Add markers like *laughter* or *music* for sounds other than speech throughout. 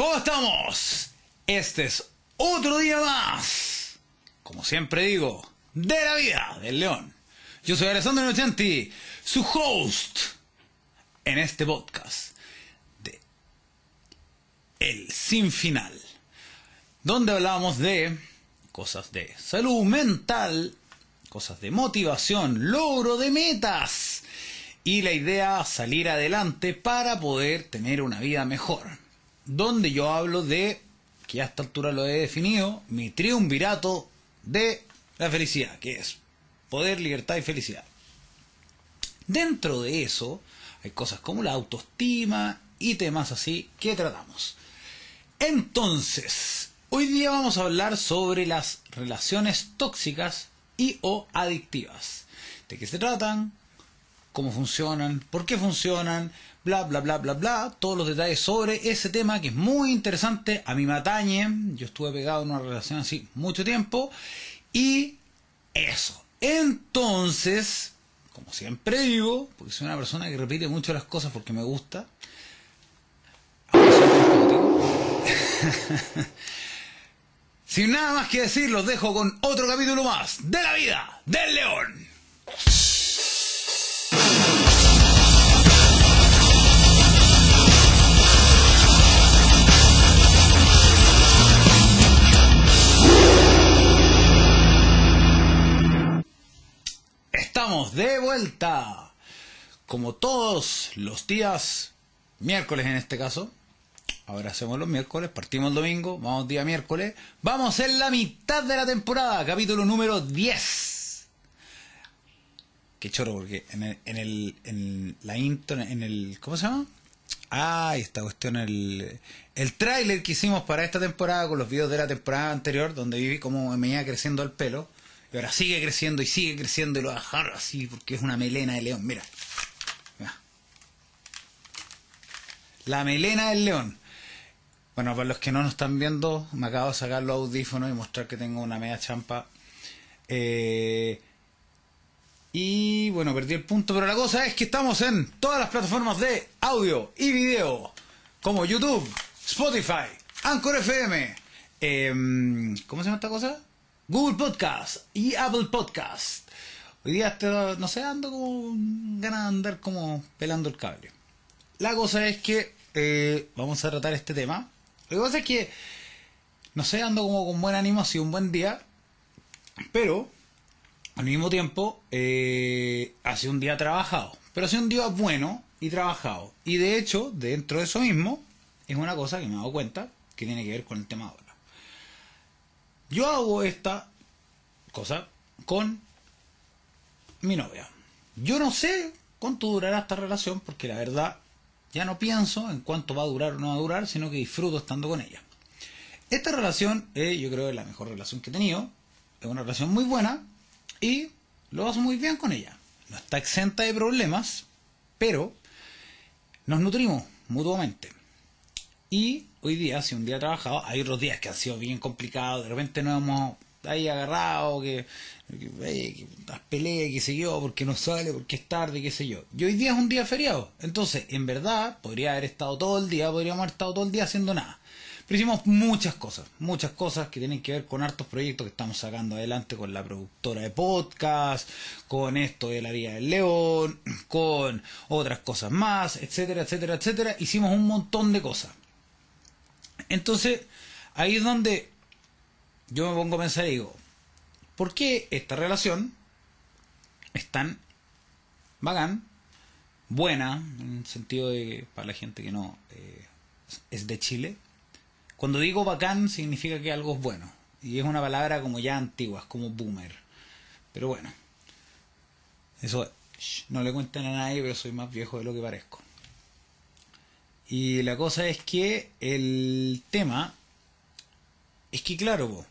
¿Cómo estamos? Este es otro día más, como siempre digo, de la vida del león. Yo soy Alessandro Innocenti, su host en este podcast de El Sin Final, donde hablamos de cosas de salud mental, cosas de motivación, logro de metas y la idea salir adelante para poder tener una vida mejor. Donde yo hablo de, que a esta altura lo he definido, mi triunvirato de la felicidad, que es poder, libertad y felicidad. Dentro de eso hay cosas como la autoestima y temas así que tratamos. Entonces, hoy día vamos a hablar sobre las relaciones tóxicas y o adictivas. ¿De qué se tratan? cómo funcionan, por qué funcionan, bla, bla, bla, bla, bla, todos los detalles sobre ese tema que es muy interesante, a mí me atañe, yo estuve pegado en una relación así mucho tiempo, y eso. Entonces, como siempre digo, porque soy una persona que repite mucho las cosas porque me gusta, *laughs* sin nada más que decir, los dejo con otro capítulo más de la vida del león. Estamos de vuelta. Como todos los días, miércoles en este caso. Ahora hacemos los miércoles, partimos el domingo, vamos día miércoles. Vamos en la mitad de la temporada, capítulo número 10. Qué choro, porque en, el, en, el, en la intro, en el. ¿Cómo se llama? Ah, esta cuestión, el, el tráiler que hicimos para esta temporada con los videos de la temporada anterior, donde viví como me iba creciendo el pelo y ahora sigue creciendo y sigue creciendo y lo va a dejar así porque es una melena de león. Mira. La melena del león. Bueno, para los que no nos están viendo, me acabo de sacar los audífonos y mostrar que tengo una media champa. Eh, y bueno, perdí el punto, pero la cosa es que estamos en todas las plataformas de audio y video, como YouTube, Spotify, Anchor FM. Em, ¿Cómo se llama esta cosa? Google Podcast y Apple Podcast. Hoy día no sé, ando como ganas de andar como pelando el cable. La cosa es que eh, vamos a tratar este tema. La cosa es que, no sé, ando como con buen ánimo, ha sido un buen día, pero al mismo tiempo eh, ha sido un día trabajado. Pero ha sido un día bueno y trabajado. Y de hecho, dentro de eso mismo, es una cosa que me he dado cuenta que tiene que ver con el tema ahora. Yo hago esta cosa con mi novia. Yo no sé cuánto durará esta relación porque la verdad ya no pienso en cuánto va a durar o no va a durar, sino que disfruto estando con ella. Esta relación es, yo creo, es la mejor relación que he tenido. Es una relación muy buena y lo hago muy bien con ella. No está exenta de problemas, pero nos nutrimos mutuamente. Y hoy día, si un día he trabajado, hay otros días que han sido bien complicados, de repente nos hemos ahí agarrado, que, que, las peleas, qué sé yo, porque no sale, porque es tarde, qué sé yo. Y hoy día es un día feriado. Entonces, en verdad, podría haber estado todo el día, podríamos haber estado todo el día haciendo nada. Pero hicimos muchas cosas, muchas cosas que tienen que ver con hartos proyectos que estamos sacando adelante con la productora de podcast, con esto de la Vía del León, con otras cosas más, etcétera, etcétera, etcétera. Hicimos un montón de cosas. Entonces, ahí es donde yo me pongo a pensar y digo, ¿por qué esta relación es tan bacán, buena, en el sentido de para la gente que no eh, es de Chile? Cuando digo bacán significa que algo es bueno. Y es una palabra como ya antigua, es como boomer. Pero bueno, eso no le cuenten a nadie, pero soy más viejo de lo que parezco. Y la cosa es que el tema es que, claro,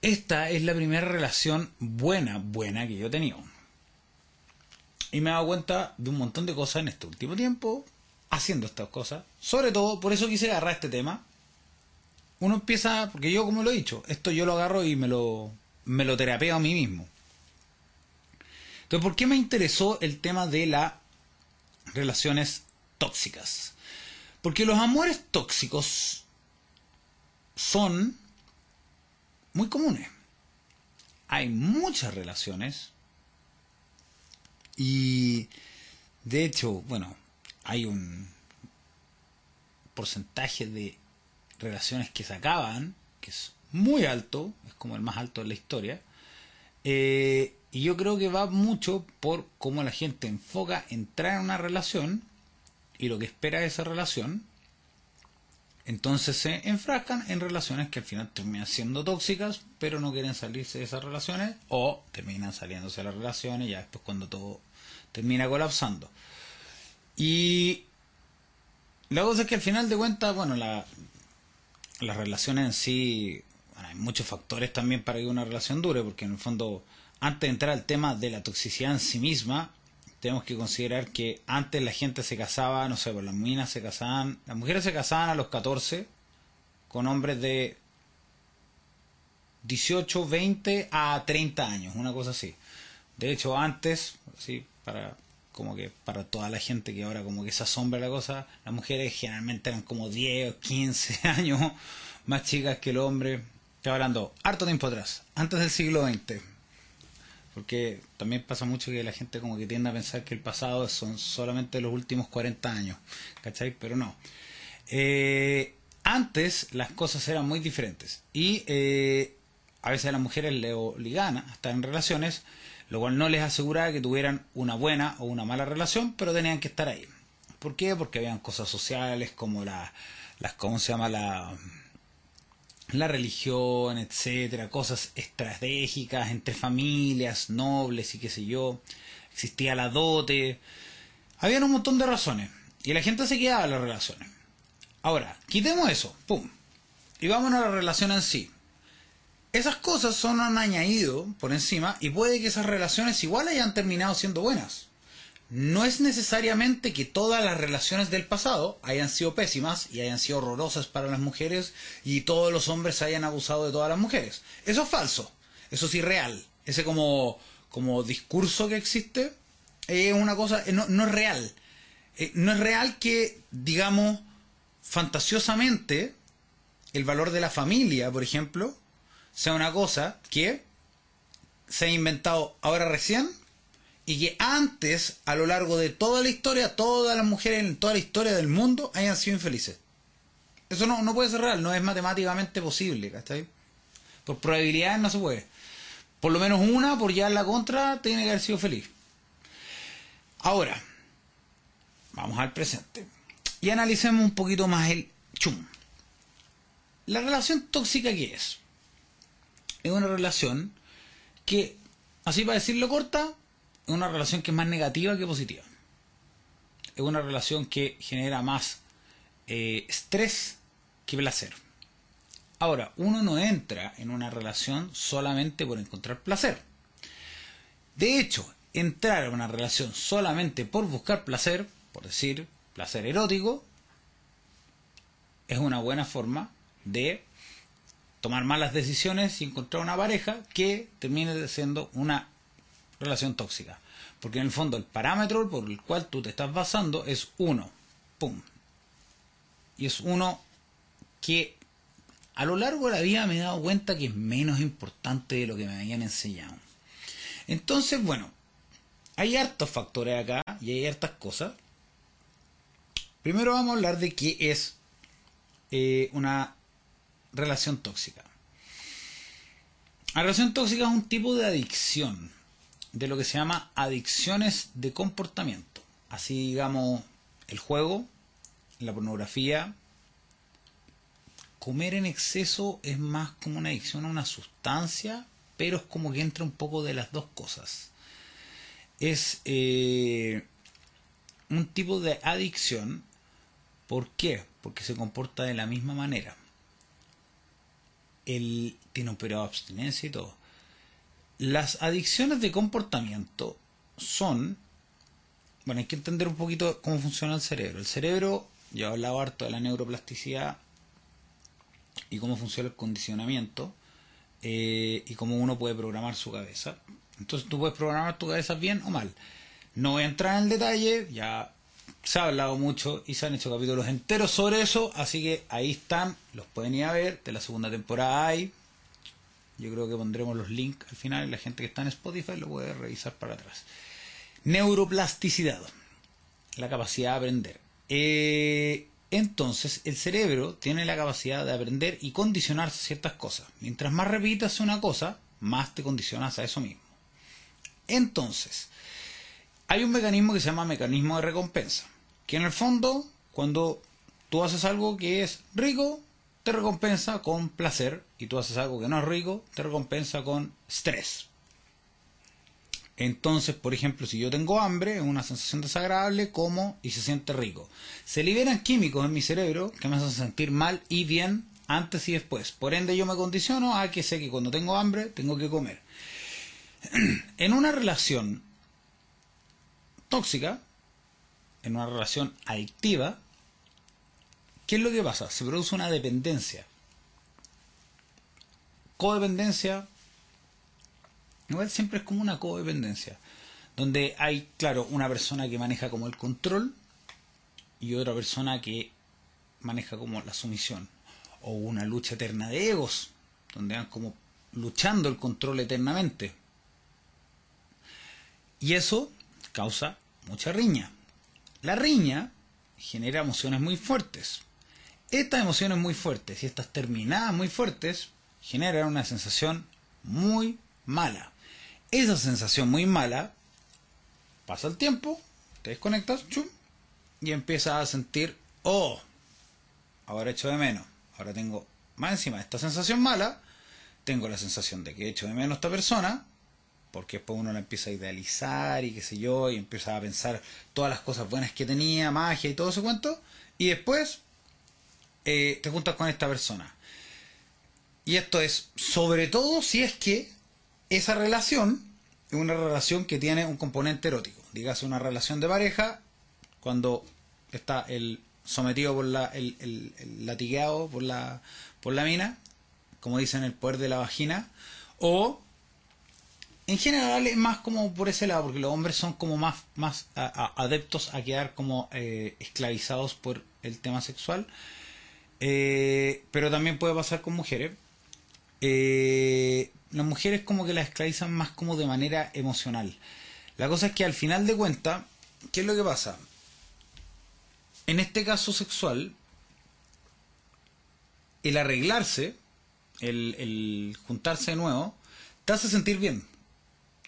esta es la primera relación buena, buena que yo he tenido. Y me he dado cuenta de un montón de cosas en este último tiempo, haciendo estas cosas. Sobre todo, por eso quise agarrar este tema. Uno empieza, porque yo como lo he dicho, esto yo lo agarro y me lo, me lo terapeo a mí mismo. Entonces, ¿por qué me interesó el tema de la relaciones tóxicas. Porque los amores tóxicos son muy comunes. Hay muchas relaciones y de hecho, bueno, hay un porcentaje de relaciones que se acaban, que es muy alto, es como el más alto de la historia, eh, y yo creo que va mucho por cómo la gente enfoca entrar en una relación y lo que espera de esa relación. Entonces se enfrascan en relaciones que al final terminan siendo tóxicas, pero no quieren salirse de esas relaciones, o terminan saliéndose de las relaciones ya después cuando todo termina colapsando. Y la cosa es que al final de cuentas, bueno, la, las relaciones en sí, hay muchos factores también para que una relación dure, porque en el fondo, antes de entrar al tema de la toxicidad en sí misma, tenemos que considerar que antes la gente se casaba, no sé, pues las minas se casaban, las mujeres se casaban a los 14 con hombres de 18, 20 a 30 años, una cosa así. De hecho, antes, sí, para como que para toda la gente que ahora como que se asombra la cosa, las mujeres generalmente eran como 10 o 15 *laughs* años más chicas que el hombre. Estoy hablando harto tiempo atrás, antes del siglo XX. Porque también pasa mucho que la gente como que tiende a pensar que el pasado son solamente los últimos 40 años, ¿cachai? Pero no. Eh, antes las cosas eran muy diferentes y eh, a veces a las mujeres le obligan a estar en relaciones lo cual no les aseguraba que tuvieran una buena o una mala relación, pero tenían que estar ahí. ¿Por qué? Porque habían cosas sociales como la, las, ¿cómo se llama? La, la religión, etcétera, cosas estratégicas entre familias, nobles y qué sé yo. Existía la dote. Habían un montón de razones. Y la gente se quedaba en las relaciones. Ahora, quitemos eso, pum. Y vámonos a la relación en sí esas cosas son un añadido por encima y puede que esas relaciones igual hayan terminado siendo buenas. No es necesariamente que todas las relaciones del pasado hayan sido pésimas y hayan sido horrorosas para las mujeres y todos los hombres hayan abusado de todas las mujeres. Eso es falso. Eso es irreal. Ese como, como discurso que existe es una cosa, no, no es real. Eh, no es real que, digamos, fantasiosamente, el valor de la familia, por ejemplo, sea una cosa que se ha inventado ahora recién y que antes, a lo largo de toda la historia, todas las mujeres en toda la historia del mundo hayan sido infelices. Eso no, no puede ser real, no es matemáticamente posible, ¿cachai? Por probabilidades no se puede. Por lo menos una, por ya en la contra, tiene que haber sido feliz. Ahora, vamos al presente. Y analicemos un poquito más el chum. La relación tóxica que es es una relación que, así para decirlo corta, es una relación que es más negativa que positiva. Es una relación que genera más eh, estrés que placer. Ahora, uno no entra en una relación solamente por encontrar placer. De hecho, entrar en una relación solamente por buscar placer, por decir placer erótico, es una buena forma de tomar malas decisiones y encontrar una pareja que termine siendo una relación tóxica. Porque en el fondo el parámetro por el cual tú te estás basando es uno. ¡Pum! Y es uno que a lo largo de la vida me he dado cuenta que es menos importante de lo que me habían enseñado. Entonces, bueno, hay hartos factores acá y hay hartas cosas. Primero vamos a hablar de qué es eh, una relación tóxica. La relación tóxica es un tipo de adicción, de lo que se llama adicciones de comportamiento. Así digamos, el juego, la pornografía. Comer en exceso es más como una adicción a una sustancia, pero es como que entra un poco de las dos cosas. Es eh, un tipo de adicción. ¿Por qué? Porque se comporta de la misma manera él tiene un periodo de abstinencia y todo. Las adicciones de comportamiento son, bueno, hay que entender un poquito cómo funciona el cerebro. El cerebro, yo he hablado harto de la neuroplasticidad y cómo funciona el condicionamiento eh, y cómo uno puede programar su cabeza. Entonces tú puedes programar tu cabeza bien o mal. No voy a entrar en el detalle, ya se ha hablado mucho y se han hecho capítulos enteros sobre eso, así que ahí están, los pueden ir a ver, de la segunda temporada hay. Yo creo que pondremos los links al final y la gente que está en Spotify lo puede revisar para atrás. Neuroplasticidad, la capacidad de aprender. Eh, entonces, el cerebro tiene la capacidad de aprender y condicionar ciertas cosas. Mientras más repitas una cosa, más te condicionas a eso mismo. Entonces, hay un mecanismo que se llama mecanismo de recompensa, que en el fondo, cuando tú haces algo que es rico, te recompensa con placer, y tú haces algo que no es rico, te recompensa con estrés. Entonces, por ejemplo, si yo tengo hambre, es una sensación desagradable, como y se siente rico. Se liberan químicos en mi cerebro que me hacen sentir mal y bien antes y después. Por ende, yo me condiciono a que sé que cuando tengo hambre, tengo que comer. *clears throat* en una relación tóxica, en una relación adictiva, ¿qué es lo que pasa? Se produce una dependencia. Codependencia, igual siempre es como una codependencia, donde hay, claro, una persona que maneja como el control y otra persona que maneja como la sumisión, o una lucha eterna de egos, donde van como luchando el control eternamente. Y eso causa mucha riña. La riña genera emociones muy fuertes. Estas emociones muy fuertes y estas terminadas muy fuertes generan una sensación muy mala. Esa sensación muy mala pasa el tiempo, te desconectas chum, y empiezas a sentir, oh, ahora echo de menos. Ahora tengo más encima de esta sensación mala, tengo la sensación de que echo de menos a esta persona, porque después uno la empieza a idealizar y qué sé yo, y empieza a pensar todas las cosas buenas que tenía, magia y todo ese cuento, y después eh, te juntas con esta persona. Y esto es sobre todo si es que esa relación es una relación que tiene un componente erótico. Dígase una relación de pareja, cuando está el sometido por la, el, el, por la, por la mina, como dicen el poder de la vagina, o en general es más como por ese lado, porque los hombres son como más, más adeptos a quedar como eh, esclavizados por el tema sexual. Eh, pero también puede pasar con mujeres. Eh, las mujeres como que las esclavizan más como de manera emocional. La cosa es que al final de cuentas, ¿qué es lo que pasa? En este caso sexual, el arreglarse, el, el juntarse de nuevo, te hace sentir bien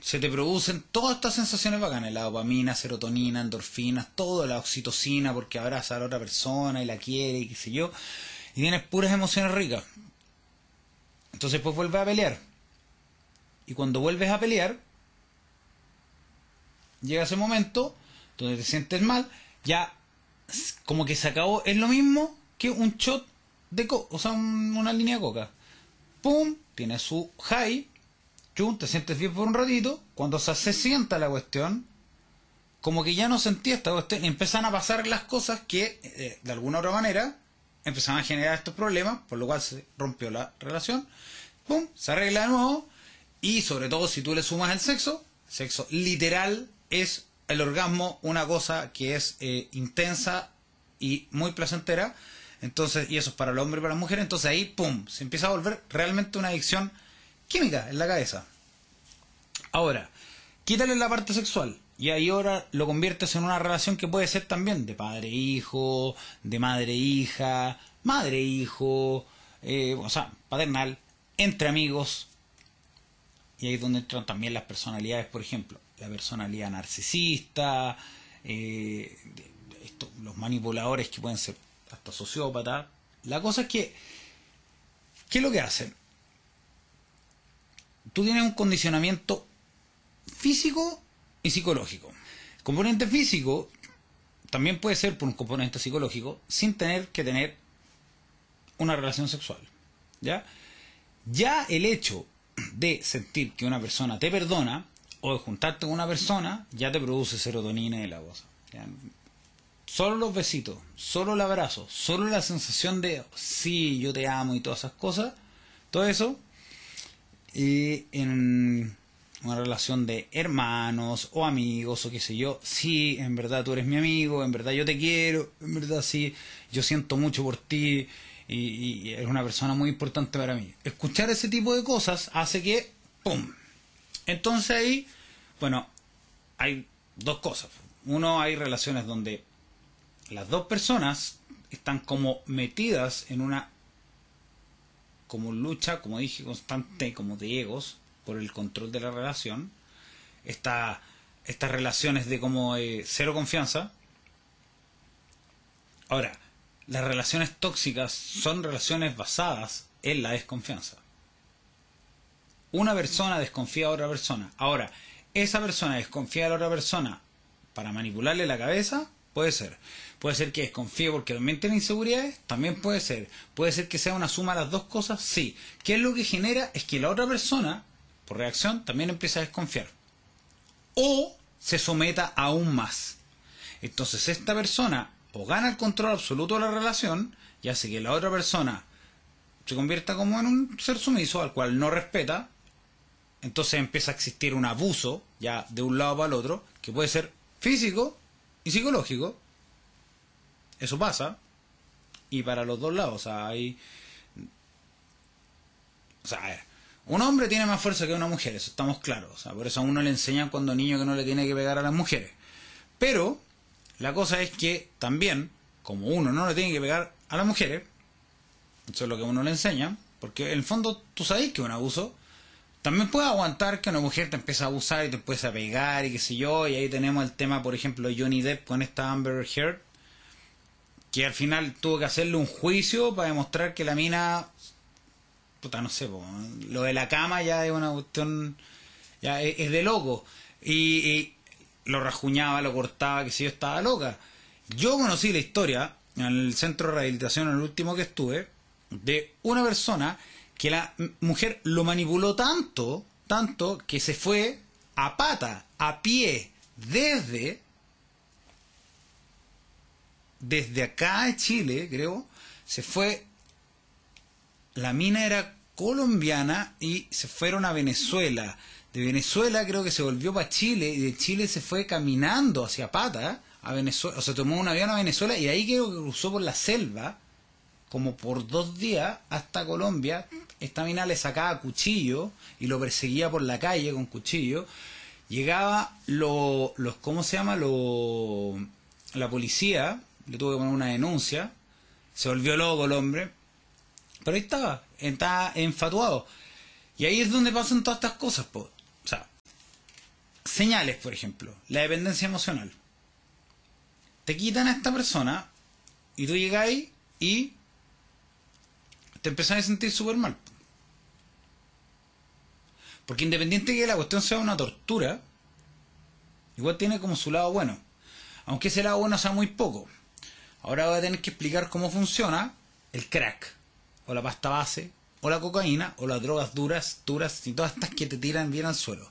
se te producen todas estas sensaciones bacanas, la dopamina, serotonina, endorfinas, todo, la oxitocina porque abraza a la otra persona y la quiere y qué sé yo, y tienes puras emociones ricas. Entonces pues vuelves a pelear. Y cuando vuelves a pelear, llega ese momento donde te sientes mal, ya como que se acabó, es lo mismo que un shot de coca, o sea, una línea de coca. ¡Pum! Tiene su high, te sientes bien por un ratito, cuando se, sienta la cuestión, como que ya no sentía esta cuestión, y empiezan a pasar las cosas que, eh, de alguna u otra manera, empezaron a generar estos problemas, por lo cual se rompió la relación, pum, se arregla de nuevo, y sobre todo si tú le sumas el sexo, sexo literal es el orgasmo una cosa que es eh, intensa y muy placentera, entonces, y eso es para el hombre y para la mujer, entonces ahí, pum, se empieza a volver realmente una adicción química en la cabeza. Ahora, quítale la parte sexual y ahí ahora lo conviertes en una relación que puede ser también de padre-hijo, de madre-hija, madre-hijo, eh, o sea, paternal, entre amigos. Y ahí es donde entran también las personalidades, por ejemplo, la personalidad narcisista, eh, los manipuladores que pueden ser hasta sociópatas. La cosa es que, ¿qué es lo que hacen? Tú tienes un condicionamiento físico y psicológico. El componente físico también puede ser por un componente psicológico sin tener que tener una relación sexual. ¿Ya? Ya el hecho de sentir que una persona te perdona o de juntarte con una persona ya te produce serotonina y la cosa. Solo los besitos, solo el abrazo, solo la sensación de sí, yo te amo y todas esas cosas, todo eso y en una relación de hermanos o amigos o qué sé yo, sí, en verdad tú eres mi amigo, en verdad yo te quiero, en verdad sí, yo siento mucho por ti y, y eres una persona muy importante para mí. Escuchar ese tipo de cosas hace que, ¡pum! Entonces ahí, bueno, hay dos cosas. Uno, hay relaciones donde las dos personas están como metidas en una como lucha, como dije, constante, como de egos, por el control de la relación. Esta, estas relaciones de como eh, cero confianza. Ahora, las relaciones tóxicas son relaciones basadas en la desconfianza. Una persona desconfía a otra persona. Ahora, esa persona desconfía a la otra persona para manipularle la cabeza, puede ser. Puede ser que desconfíe porque también tiene inseguridades, también puede ser. Puede ser que sea una suma de las dos cosas, sí. ¿Qué es lo que genera? Es que la otra persona, por reacción, también empieza a desconfiar. O se someta aún más. Entonces esta persona o gana el control absoluto de la relación y hace que la otra persona se convierta como en un ser sumiso al cual no respeta, entonces empieza a existir un abuso ya de un lado para el otro, que puede ser físico y psicológico, eso pasa. Y para los dos lados, o sea, hay... O sea, un hombre tiene más fuerza que una mujer, eso estamos claros. O sea, por eso a uno le enseñan cuando niño que no le tiene que pegar a las mujeres. Pero la cosa es que también, como uno no le tiene que pegar a las mujeres, eso es lo que uno le enseña, porque en el fondo tú sabes que es un abuso, también puede aguantar que una mujer te empiece a abusar y te empiece a pegar y qué sé yo, y ahí tenemos el tema, por ejemplo, Johnny Depp con esta Amber Heard, que al final tuvo que hacerle un juicio para demostrar que la mina puta no sé lo de la cama ya es una cuestión ya es, de loco. Y, lo rajuñaba lo cortaba que si yo estaba loca. Yo conocí la historia en el centro de rehabilitación en el último que estuve de una persona que la mujer lo manipuló tanto tanto que se fue a pata a pie desde desde acá de Chile, creo, se fue. La mina era colombiana y se fueron a Venezuela. De Venezuela creo que se volvió para Chile y de Chile se fue caminando hacia Pata a Venezuela. O sea, tomó un avión a Venezuela y ahí creo que cruzó por la selva, como por dos días hasta Colombia. Esta mina le sacaba cuchillo y lo perseguía por la calle con cuchillo. Llegaba los, ¿cómo se llama? Lo, la policía le tuve que poner una denuncia, se volvió loco el hombre, pero ahí estaba, estaba enfatuado. Y ahí es donde pasan todas estas cosas, o sea, señales, por ejemplo, la dependencia emocional. Te quitan a esta persona y tú llegas ahí y te empezás a sentir súper mal. Porque independiente de que la cuestión sea una tortura, igual tiene como su lado bueno. Aunque ese lado bueno sea muy poco. Ahora voy a tener que explicar cómo funciona el crack, o la pasta base, o la cocaína, o las drogas duras, duras y todas estas que te tiran bien al suelo.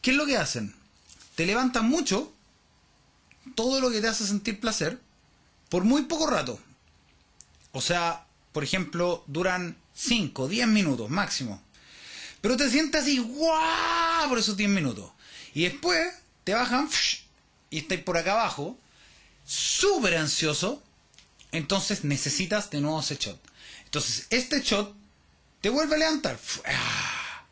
¿Qué es lo que hacen? Te levantan mucho todo lo que te hace sentir placer por muy poco rato. O sea, por ejemplo, duran 5, 10 minutos máximo. Pero te sientes así, ¡guau! por esos 10 minutos. Y después te bajan y estáis por acá abajo súper ansioso, entonces necesitas de nuevo ese shot. Entonces, este shot te vuelve a levantar. ¡ah!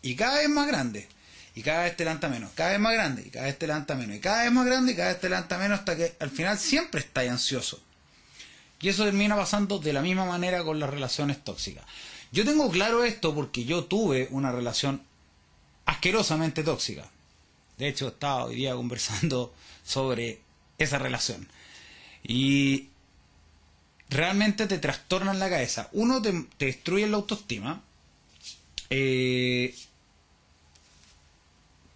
Y cada vez más grande. Y cada vez te levanta menos. Cada vez más grande. Y cada vez te levanta menos. Y cada vez más grande. Y cada vez te levanta menos. Hasta que al final siempre estás ansioso. Y eso termina pasando de la misma manera con las relaciones tóxicas. Yo tengo claro esto porque yo tuve una relación asquerosamente tóxica. De hecho, estaba hoy día conversando sobre esa relación. Y realmente te trastornan la cabeza. Uno, te, destruye la autoestima. Eh,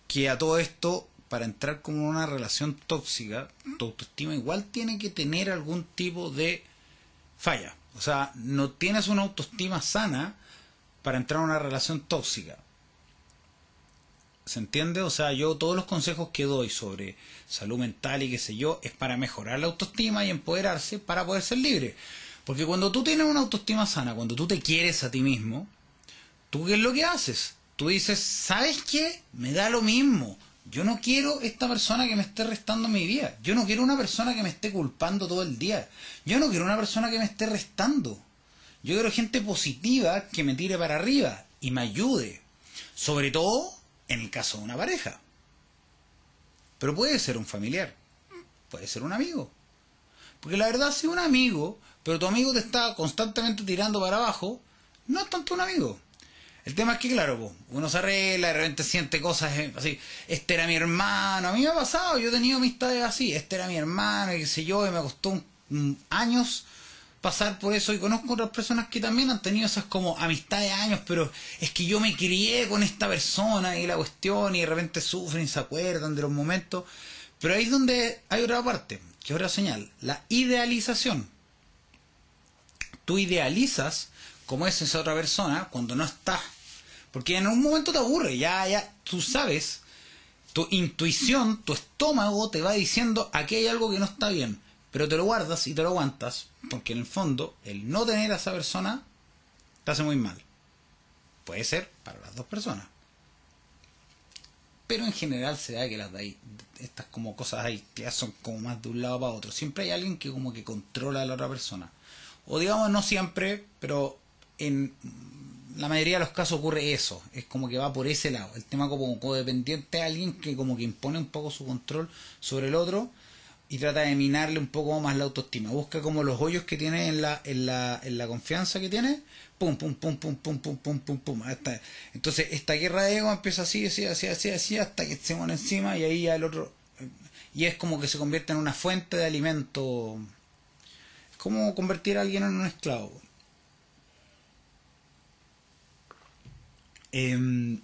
que a todo esto, para entrar como una relación tóxica, tu autoestima igual tiene que tener algún tipo de falla. O sea, no tienes una autoestima sana para entrar a una relación tóxica. ¿Se entiende? O sea, yo todos los consejos que doy sobre salud mental y qué sé yo, es para mejorar la autoestima y empoderarse para poder ser libre. Porque cuando tú tienes una autoestima sana, cuando tú te quieres a ti mismo, ¿tú qué es lo que haces? tú dices, ¿sabes qué? Me da lo mismo. Yo no quiero esta persona que me esté restando mi vida. Yo no quiero una persona que me esté culpando todo el día. Yo no quiero una persona que me esté restando. Yo quiero gente positiva que me tire para arriba y me ayude. Sobre todo en el caso de una pareja. Pero puede ser un familiar. Puede ser un amigo. Porque la verdad, si un amigo, pero tu amigo te está constantemente tirando para abajo, no es tanto un amigo. El tema es que, claro, uno se arregla, de repente siente cosas eh, así. Este era mi hermano. A mí me ha pasado, yo he tenido amistades así. Este era mi hermano, y qué sé yo, y me costó años pasar por eso. Y conozco otras personas que también han tenido esas como amistades de años, pero es que yo me crié con esta persona y la cuestión, y de repente sufren y se acuerdan de los momentos. Pero ahí es donde hay otra parte, que es otra señal, la idealización. Tú idealizas como es esa otra persona cuando no estás. Porque en un momento te aburre, ya, ya, tú sabes, tu intuición, tu estómago te va diciendo aquí hay algo que no está bien, pero te lo guardas y te lo aguantas, porque en el fondo el no tener a esa persona te hace muy mal. Puede ser para las dos personas. Pero en general se da que las de ahí, estas como cosas ahí, ya son como más de un lado para otro. Siempre hay alguien que como que controla a la otra persona. O digamos, no siempre, pero en la mayoría de los casos ocurre eso, es como que va por ese lado, el tema como codependiente a alguien que como que impone un poco su control sobre el otro y trata de minarle un poco más la autoestima, busca como los hoyos que tiene en la, en la, en la confianza que tiene, pum, pum, pum, pum, pum, pum, pum, pum, pum, hasta, entonces esta guerra de ego empieza así, así, así, así, así, hasta que se pone encima y ahí ya el otro, y es como que se convierte en una fuente de alimento, es como convertir a alguien en un esclavo. Eh,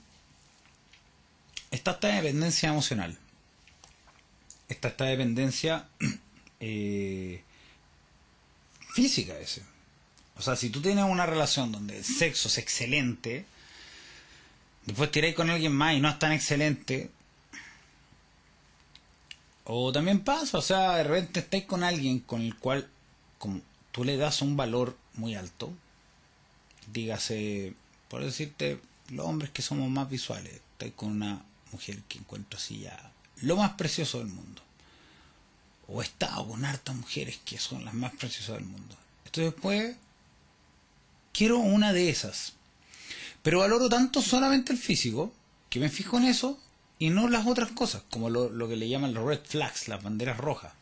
está esta dependencia emocional. Está esta dependencia *clears throat* eh, física ese. O sea, si tú tienes una relación donde el sexo es excelente, después tiráis con alguien más y no es tan excelente, o también pasa, o sea, de repente estáis con alguien con el cual como tú le das un valor muy alto, dígase, por decirte, los hombres que somos más visuales, estoy con una mujer que encuentro así ya lo más precioso del mundo. O he estado con hartas mujeres que son las más preciosas del mundo. Entonces después quiero una de esas. Pero valoro tanto solamente el físico que me fijo en eso y no las otras cosas, como lo, lo que le llaman los red flags, las banderas rojas.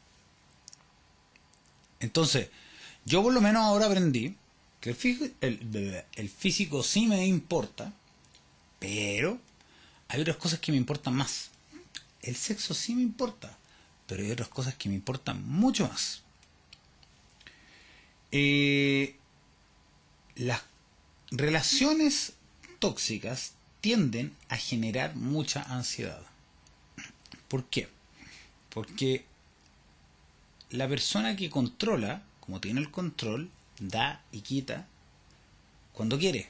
Entonces, yo por lo menos ahora aprendí que el el, el físico sí me importa, pero hay otras cosas que me importan más. El sexo sí me importa, pero hay otras cosas que me importan mucho más. Eh, las relaciones tóxicas tienden a generar mucha ansiedad. ¿Por qué? Porque la persona que controla, como tiene el control, da y quita cuando quiere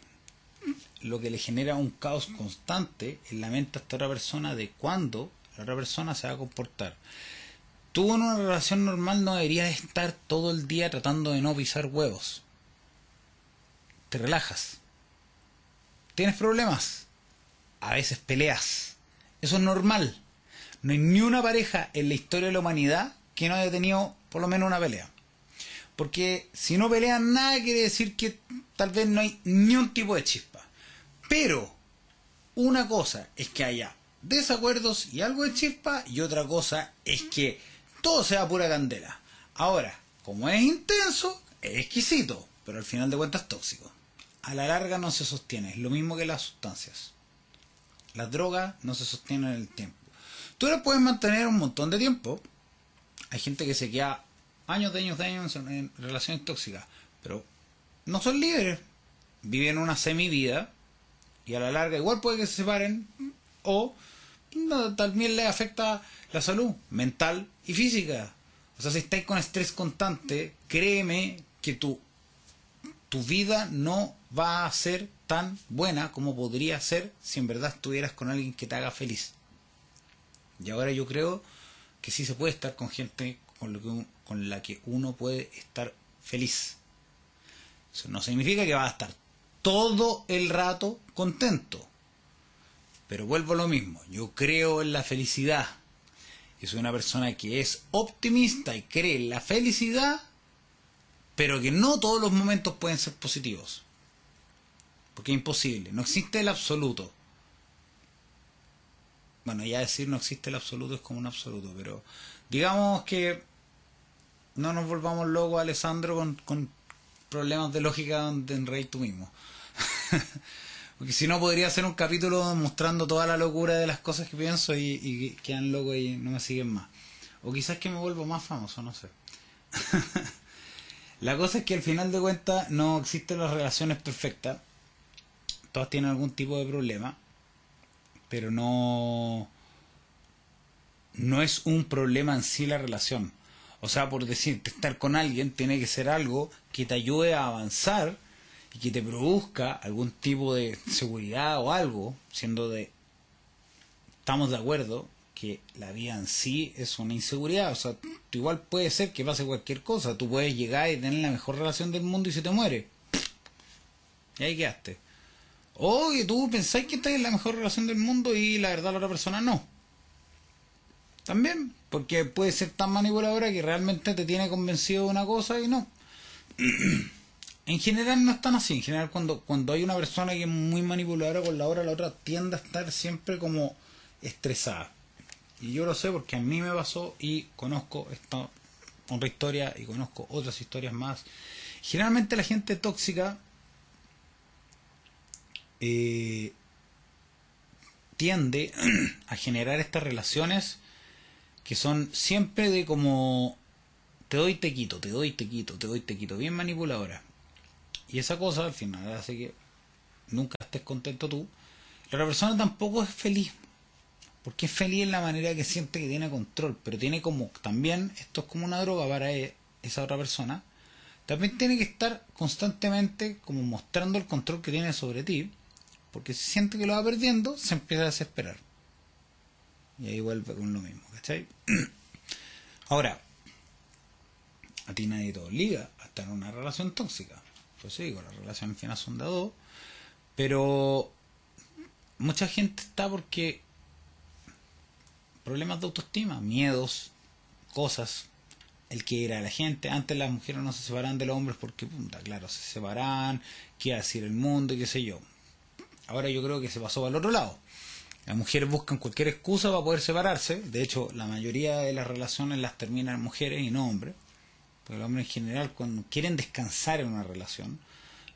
lo que le genera un caos constante en la mente a esta otra persona de cuándo la otra persona se va a comportar. Tú en una relación normal no deberías estar todo el día tratando de no pisar huevos. Te relajas. ¿Tienes problemas? A veces peleas. Eso es normal. No hay ni una pareja en la historia de la humanidad que no haya tenido por lo menos una pelea. Porque si no pelean nada quiere decir que tal vez no hay ni un tipo de chispa. Pero una cosa es que haya desacuerdos y algo de chispa y otra cosa es que todo sea pura candela. Ahora, como es intenso, es exquisito, pero al final de cuentas tóxico. A la larga no se sostiene, es lo mismo que las sustancias. Las drogas no se sostienen en el tiempo. Tú las puedes mantener un montón de tiempo. Hay gente que se queda años de años de años en relaciones tóxicas, pero no son libres. Viven una semivida y a la larga igual puede que se separen o también le afecta la salud mental y física. O sea, si estáis con estrés constante, créeme que tu, tu vida no va a ser tan buena como podría ser si en verdad estuvieras con alguien que te haga feliz. Y ahora yo creo que sí se puede estar con gente con, lo que, con la que uno puede estar feliz. Eso no significa que va a estar todo el rato contento. Pero vuelvo a lo mismo, yo creo en la felicidad. Soy una persona que es optimista y cree en la felicidad, pero que no todos los momentos pueden ser positivos. Porque es imposible, no existe el absoluto. Bueno, ya decir no existe el absoluto es como un absoluto, pero digamos que no nos volvamos locos, Alessandro, con, con problemas de lógica donde enreír tú mismo. *laughs* Porque si no, podría ser un capítulo mostrando toda la locura de las cosas que pienso y, y quedan locos y no me siguen más. O quizás que me vuelvo más famoso, no sé. *laughs* la cosa es que al final de cuentas no existen las relaciones perfectas. Todas tienen algún tipo de problema. Pero no. No es un problema en sí la relación. O sea, por decirte, estar con alguien tiene que ser algo que te ayude a avanzar y que te produzca algún tipo de seguridad o algo, siendo de, estamos de acuerdo que la vida en sí es una inseguridad, o sea, igual puede ser que pase cualquier cosa, tú puedes llegar y tener la mejor relación del mundo y se te muere. Y ahí quedaste. O que tú pensáis que estás en la mejor relación del mundo y la verdad la otra persona no. También, porque puede ser tan manipuladora que realmente te tiene convencido de una cosa y no. *clears throat* en general no es tan así. En general, cuando, cuando hay una persona que es muy manipuladora con la otra, la otra tiende a estar siempre como estresada. Y yo lo sé porque a mí me pasó y conozco esta otra historia y conozco otras historias más. Generalmente la gente tóxica eh, tiende *clears throat* a generar estas relaciones que son siempre de como te doy te quito, te doy te quito, te doy te quito, bien manipuladora. Y esa cosa al final hace que nunca estés contento tú. La otra persona tampoco es feliz. Porque es feliz en la manera que siente que tiene control. Pero tiene como también, esto es como una droga para e, esa otra persona. También tiene que estar constantemente como mostrando el control que tiene sobre ti. Porque si siente que lo va perdiendo, se empieza a desesperar. Y ahí vuelve con lo mismo, ¿cachai? *clears throat* Ahora, a ti nadie te obliga a estar en una relación tóxica pues las relaciones final son de dos, pero mucha gente está porque problemas de autoestima, miedos, cosas, el que era la gente, antes las mujeres no se separaban de los hombres porque, claro, se separaban, qué decir el mundo qué sé yo. Ahora yo creo que se pasó al otro lado. Las mujeres buscan cualquier excusa para poder separarse. De hecho, la mayoría de las relaciones las terminan mujeres y no hombres. Porque los hombres en general, cuando quieren descansar en una relación,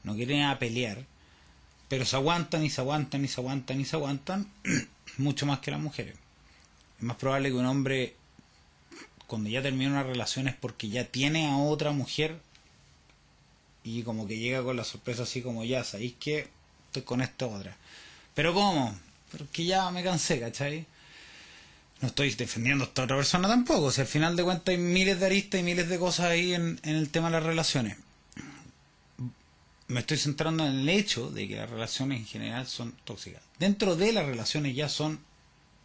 no quieren a pelear, pero se aguantan y se aguantan y se aguantan y se aguantan *clears throat* mucho más que las mujeres. Es más probable que un hombre, cuando ya termina una relación, es porque ya tiene a otra mujer y como que llega con la sorpresa así como ya, ¿sabéis que estoy con esta otra? Pero ¿cómo? Pero que ya me cansé, ¿cachai? No estoy defendiendo a esta otra persona tampoco. Si al final de cuentas hay miles de aristas y miles de cosas ahí en, el tema de las relaciones. Me estoy centrando en el hecho de que las relaciones en general son tóxicas. Dentro de las relaciones ya son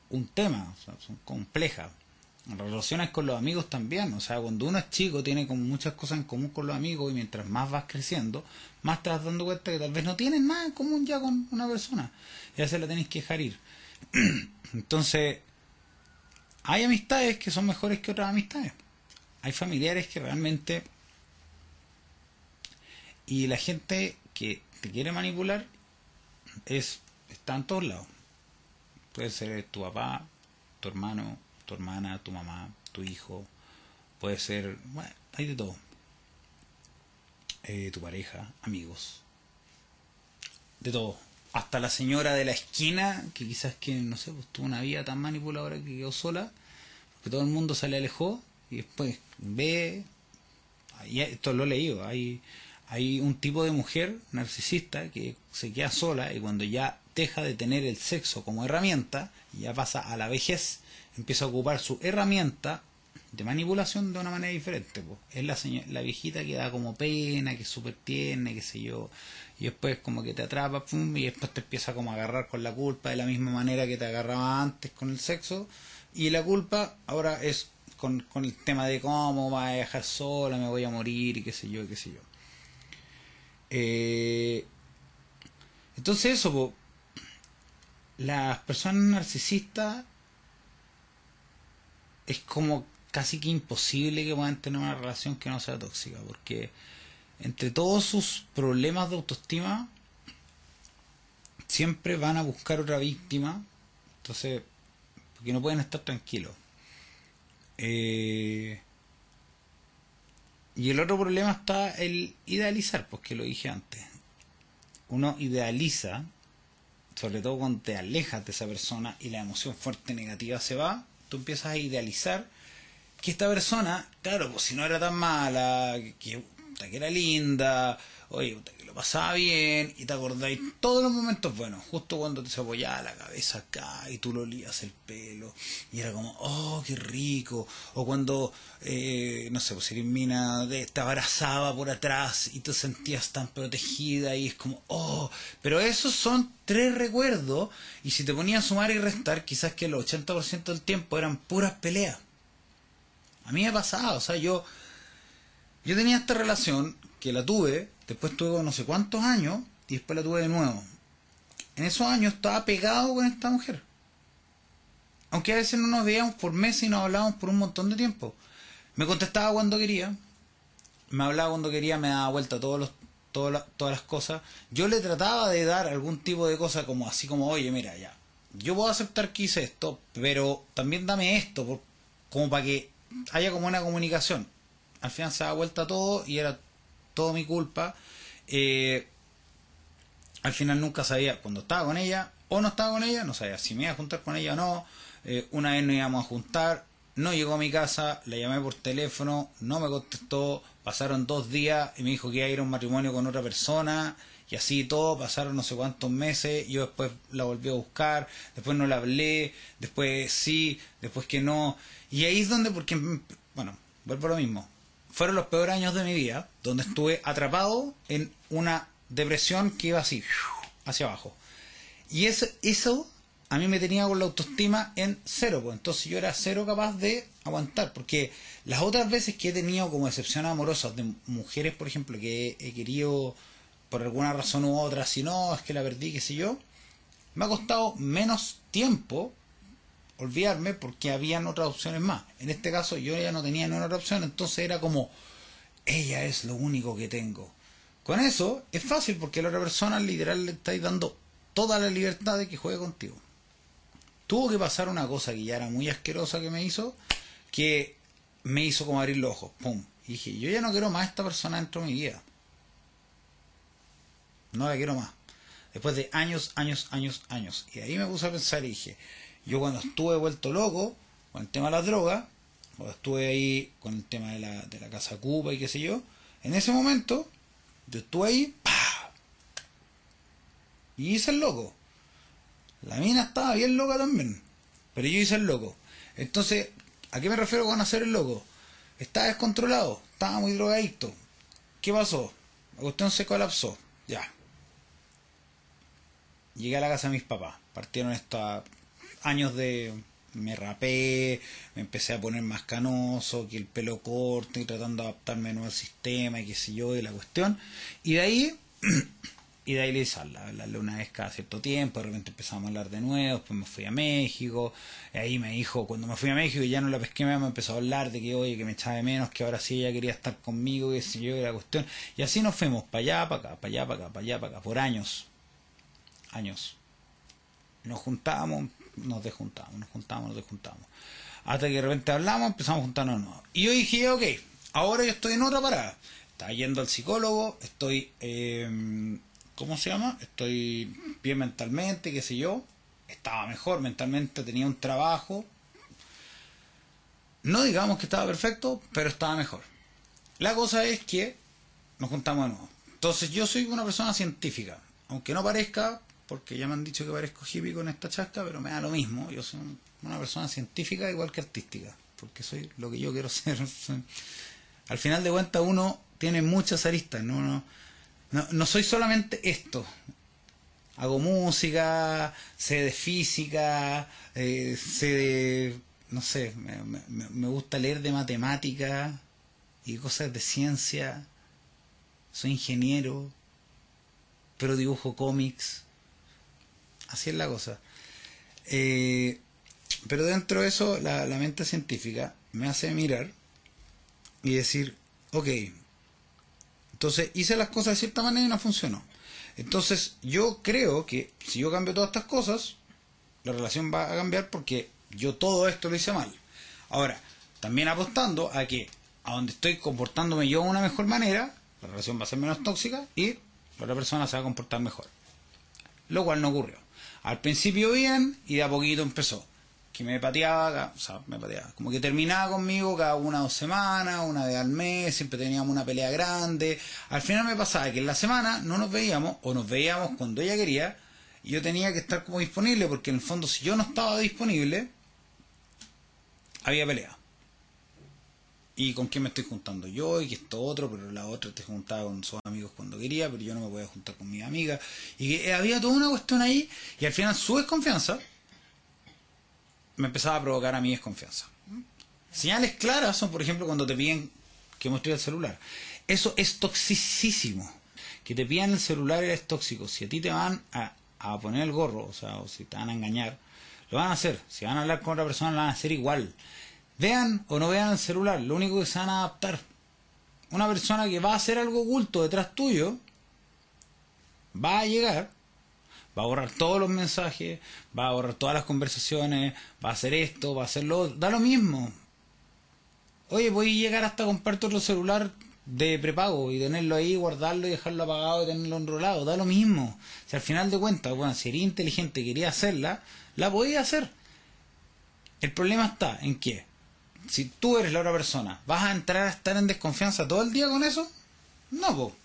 un tema, son complejas. Las relaciones con los amigos también, o sea, cuando uno es chico tiene como muchas cosas en común con los amigos y mientras más vas creciendo, más te vas dando cuenta que tal vez no tienes nada en común ya con una persona. Y a veces la tenés que dejar ir. *clears throat* Entonces, hay amistades que son mejores que otras amistades. Hay familiares que realmente... Y la gente que te quiere manipular es está en todos lados. Puede ser tu papá, tu hermano, tu hermana, tu mamá, tu hijo. Puede ser... Bueno, hay de todo. Eh, tu pareja, amigos. De todo hasta la señora de la esquina, que quizás que, no sé, pues, tuvo una vida tan manipuladora que quedó sola, que todo el mundo se le alejó, y después ve, esto lo he leído, hay, hay un tipo de mujer narcisista que se queda sola y cuando ya deja de tener el sexo como herramienta, y ya pasa a la vejez, empieza a ocupar su herramienta de manipulación de una manera diferente. Pues. Es la, la viejita que da como pena, que es súper tierna, qué sé yo, y después como que te atrapa, y después te empieza como a agarrar con la culpa de la misma manera que te agarraba antes con el sexo, y la culpa ahora es con, con el tema de cómo va a dejar sola, me voy a morir, y qué sé yo, qué sé yo. Eh, entonces eso, las personas narcisistas es como casi que imposible que puedan tener una relación que no sea tóxica, porque entre todos sus problemas de autoestima siempre van a buscar otra víctima, entonces, porque no pueden estar tranquilos. Eh, y el otro problema está el idealizar, porque lo dije antes. Uno idealiza, sobre todo cuando te alejas de esa persona y la emoción fuerte negativa se va, tú empiezas a idealizar que esta persona, claro, pues si no era tan mala, que, que era linda, oye, que lo pasaba bien, y te acordáis todos los momentos buenos, justo cuando te se apoyaba la cabeza acá y tú lo olías el pelo, y era como, oh, qué rico, o cuando, eh, no sé, pues si mina te abrazaba por atrás y te sentías tan protegida, y es como, oh, pero esos son tres recuerdos, y si te ponías a sumar y restar, quizás que el 80% del tiempo eran puras peleas. A mí me ha pasado, o sea, yo, yo tenía esta relación que la tuve, después tuve no sé cuántos años y después la tuve de nuevo. En esos años estaba pegado con esta mujer. Aunque a veces no nos veíamos por meses y nos hablábamos por un montón de tiempo. Me contestaba cuando quería, me hablaba cuando quería, me daba vuelta todos los, todas, las, cosas. Yo le trataba de dar algún tipo de cosa como así como, oye, mira, ya, yo puedo aceptar que hice esto, pero también dame esto, como para que haya como una comunicación. Al final se da vuelta todo y era todo mi culpa. Eh, al final nunca sabía cuando estaba con ella o no estaba con ella, no sabía si me iba a juntar con ella o no. Eh, una vez nos íbamos a juntar, no llegó a mi casa, le llamé por teléfono, no me contestó, pasaron dos días y me dijo que iba a ir a un matrimonio con otra persona y así todo, pasaron no sé cuántos meses, yo después la volví a buscar, después no la hablé, después sí, después que no, y ahí es donde, porque, bueno, vuelvo a lo mismo, fueron los peores años de mi vida, donde estuve atrapado en una depresión que iba así, hacia abajo. Y eso, eso a mí me tenía con la autoestima en cero, pues entonces yo era cero capaz de aguantar, porque las otras veces que he tenido como excepciones amorosas de mujeres, por ejemplo, que he querido por alguna razón u otra, si no, es que la perdí, qué sé yo, me ha costado menos tiempo olvidarme porque habían otras opciones más. En este caso yo ya no tenía ninguna otra opción, entonces era como, ella es lo único que tengo. Con eso es fácil porque la otra persona literal le estáis dando toda la libertad de que juegue contigo. Tuvo que pasar una cosa que ya era muy asquerosa que me hizo, que me hizo como abrir los ojos, pum. Y dije, yo ya no quiero más a esta persona dentro de mi vida. No la quiero más. Después de años, años, años, años. Y ahí me puse a pensar y dije, yo cuando estuve vuelto loco con el tema de las drogas, cuando estuve ahí con el tema de la, de la casa Cuba y qué sé yo, en ese momento, yo estuve ahí, ¡pah! y hice el loco. La mina estaba bien loca también, pero yo hice el loco. Entonces, ¿a qué me refiero con hacer el loco? Estaba descontrolado, estaba muy drogadicto. ¿Qué pasó? La cuestión se colapsó, ya. Llegué a la casa de mis papás, partieron esta años de me rapé, me empecé a poner más canoso, que el pelo corto y tratando de adaptarme nuevo al sistema y qué sé yo, y la cuestión. Y de ahí, *clears throat* y de ahí le hice hablarle una vez cada cierto tiempo, de repente empezamos a hablar de nuevo, después me fui a México, y ahí me dijo, cuando me fui a México y ya no la pesqué, me empezó a hablar de que, oye, que me echaba de menos, que ahora sí ella quería estar conmigo, qué sé yo, y la cuestión. Y así nos fuimos, para allá, para acá, para allá, para acá, para allá, para acá, por años. Años. Nos juntábamos, nos desjuntamos, nos juntamos, nos desjuntamos. Hasta que de repente hablamos, empezamos a juntarnos. No. Y yo dije, ok, ahora yo estoy en otra parada. Estaba yendo al psicólogo, estoy, eh, ¿cómo se llama? Estoy bien mentalmente, qué sé yo. Estaba mejor mentalmente, tenía un trabajo. No digamos que estaba perfecto, pero estaba mejor. La cosa es que nos juntamos de nuevo. Entonces yo soy una persona científica. Aunque no parezca, porque ya me han dicho que parezco hippie con esta chasca, pero me da lo mismo. Yo soy una persona científica igual que artística, porque soy lo que yo quiero *laughs* ser. Al final de cuentas uno tiene muchas aristas, no, no, no, soy solamente esto. Hago música, sé de física, eh, sé de, no sé, me, me gusta leer de matemática y cosas de ciencia. Soy ingeniero, pero dibujo cómics Así es la cosa. Eh, pero dentro de eso, la, la mente científica me hace mirar y decir, ok, entonces hice las cosas de cierta manera y no funcionó. Entonces yo creo que si yo cambio todas estas cosas, la relación va a cambiar porque yo todo esto lo hice mal. Ahora, también apostando a que a donde estoy comportándome yo de una mejor manera, la relación va a ser menos tóxica y la otra persona se va a comportar mejor. Lo cual no ocurrió. Al principio bien y de a poquito empezó. Que me pateaba, o sea, me pateaba. Como que terminaba conmigo cada una o dos semanas, una vez al mes, siempre teníamos una pelea grande. Al final me pasaba que en la semana no nos veíamos o nos veíamos cuando ella quería y yo tenía que estar como disponible porque en el fondo si yo no estaba disponible, había pelea y con quién me estoy juntando yo y que esto otro, pero la otra te juntaba con sus amigos cuando quería, pero yo no me voy a juntar con mi amiga. Y que había toda una cuestión ahí y al final su desconfianza me empezaba a provocar a mi desconfianza. Señales claras son, por ejemplo, cuando te piden que muestre el celular. Eso es toxicísimo. Que te pidan el celular es tóxico. Si a ti te van a, a poner el gorro, o sea, o si te van a engañar, lo van a hacer. Si van a hablar con otra persona, lo van a hacer igual Vean o no vean el celular, lo único que se van a adaptar. Una persona que va a hacer algo oculto detrás tuyo, va a llegar, va a borrar todos los mensajes, va a borrar todas las conversaciones, va a hacer esto, va a hacerlo, da lo mismo. Oye, voy a llegar hasta comprarte otro celular de prepago y tenerlo ahí, guardarlo y dejarlo apagado y tenerlo enrolado, da lo mismo. Si al final de cuentas, bueno, si inteligente y quería hacerla, la podía hacer. El problema está en que si tú eres la otra persona, ¿vas a entrar a estar en desconfianza todo el día con eso? No, po.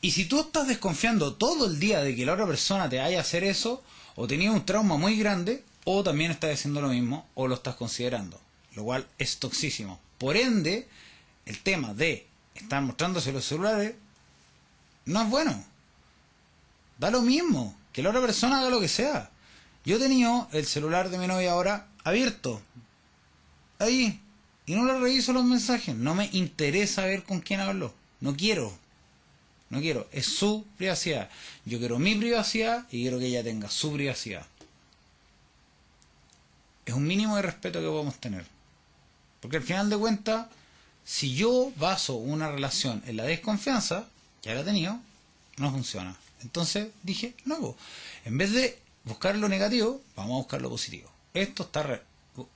Y si tú estás desconfiando todo el día de que la otra persona te vaya a hacer eso, o tenía un trauma muy grande, o también estás haciendo lo mismo, o lo estás considerando, lo cual es toxísimo. Por ende, el tema de estar mostrándose los celulares no es bueno. Da lo mismo, que la otra persona haga lo que sea. Yo he tenido el celular de mi novia ahora abierto. Ahí, y no le reviso los mensajes. No me interesa ver con quién habló. No quiero. No quiero. Es su privacidad. Yo quiero mi privacidad y quiero que ella tenga su privacidad. Es un mínimo de respeto que podemos tener. Porque al final de cuentas, si yo baso una relación en la desconfianza, ya la he tenido, no funciona. Entonces dije, no, en vez de buscar lo negativo, vamos a buscar lo positivo. Esto está,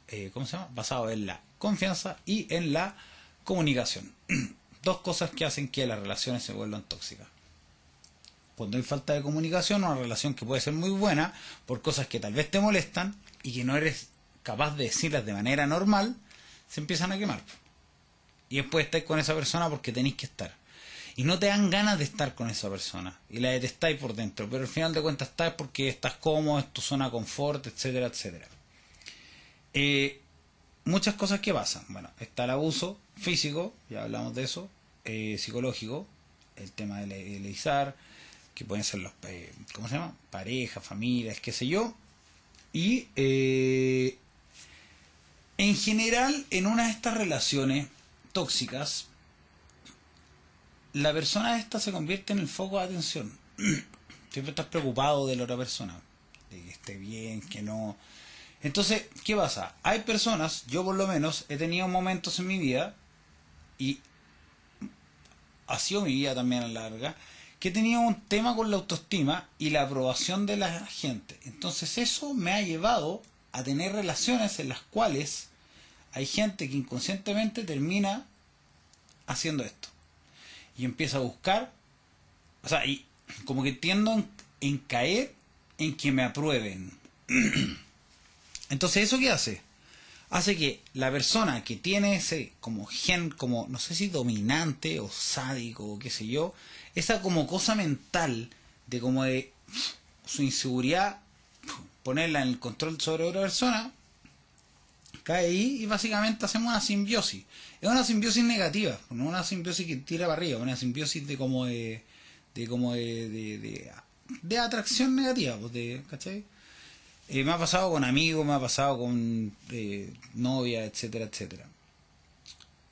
eh, ¿cómo se llama? Basado en la confianza y en la comunicación. *clears throat* Dos cosas que hacen que las relaciones se vuelvan tóxicas. Cuando hay falta de comunicación, una relación que puede ser muy buena por cosas que tal vez te molestan y que no eres capaz de decirlas de manera normal, se empiezan a quemar. Y después estáis con esa persona porque tenéis que estar. Y no te dan ganas de estar con esa persona. Y la detestáis por dentro. Pero al final de cuentas estás porque estás cómodo, es tu zona de confort, etcétera, etcétera. Eh, muchas cosas que pasan. Bueno, está el abuso físico, ya hablamos de eso, eh, psicológico, el tema del izar, que pueden ser los, eh, ¿cómo se llama? Parejas, familias, qué sé yo. Y eh, en general, en una de estas relaciones tóxicas, la persona esta se convierte en el foco de atención. *clears throat* Siempre estás preocupado de la otra persona, de que esté bien, que no entonces, ¿qué pasa? Hay personas, yo por lo menos he tenido momentos en mi vida, y ha sido mi vida también a la larga, que he tenido un tema con la autoestima y la aprobación de la gente. Entonces eso me ha llevado a tener relaciones en las cuales hay gente que inconscientemente termina haciendo esto. Y empieza a buscar, o sea, y como que tiendo en caer en que me aprueben. *clears throat* Entonces, ¿eso qué hace? Hace que la persona que tiene ese como gen, como no sé si dominante o sádico o qué sé yo, esa como cosa mental de como de su inseguridad, ponerla en el control sobre otra persona, cae ahí y básicamente hacemos una simbiosis. Es una simbiosis negativa, no una simbiosis que tira para arriba, una simbiosis de como de, de como de, de, atracción negativa, pues de, ¿cachai? Eh, me ha pasado con amigos, me ha pasado con eh, novia, etcétera, etcétera.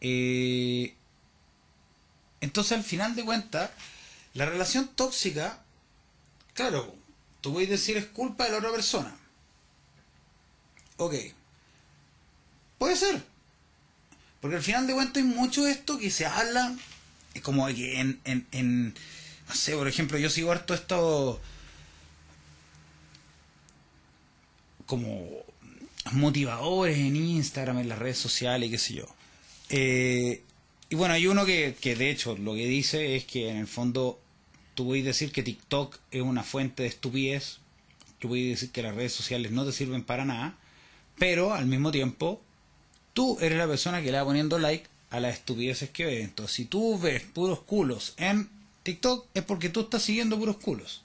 Eh, entonces, al final de cuentas, la relación tóxica, claro, tú puedes decir es culpa de la otra persona. Ok. Puede ser. Porque al final de cuentas hay mucho esto que se habla, es como que en, en, en, no sé, por ejemplo, yo sigo harto esto como motivadores en Instagram, en las redes sociales, qué sé yo. Eh, y bueno, hay uno que, que de hecho lo que dice es que en el fondo tú puedes decir que TikTok es una fuente de estupidez, tú puedes decir que las redes sociales no te sirven para nada, pero al mismo tiempo tú eres la persona que le va poniendo like a las estupideces que ves. Entonces, si tú ves puros culos en TikTok, es porque tú estás siguiendo puros culos.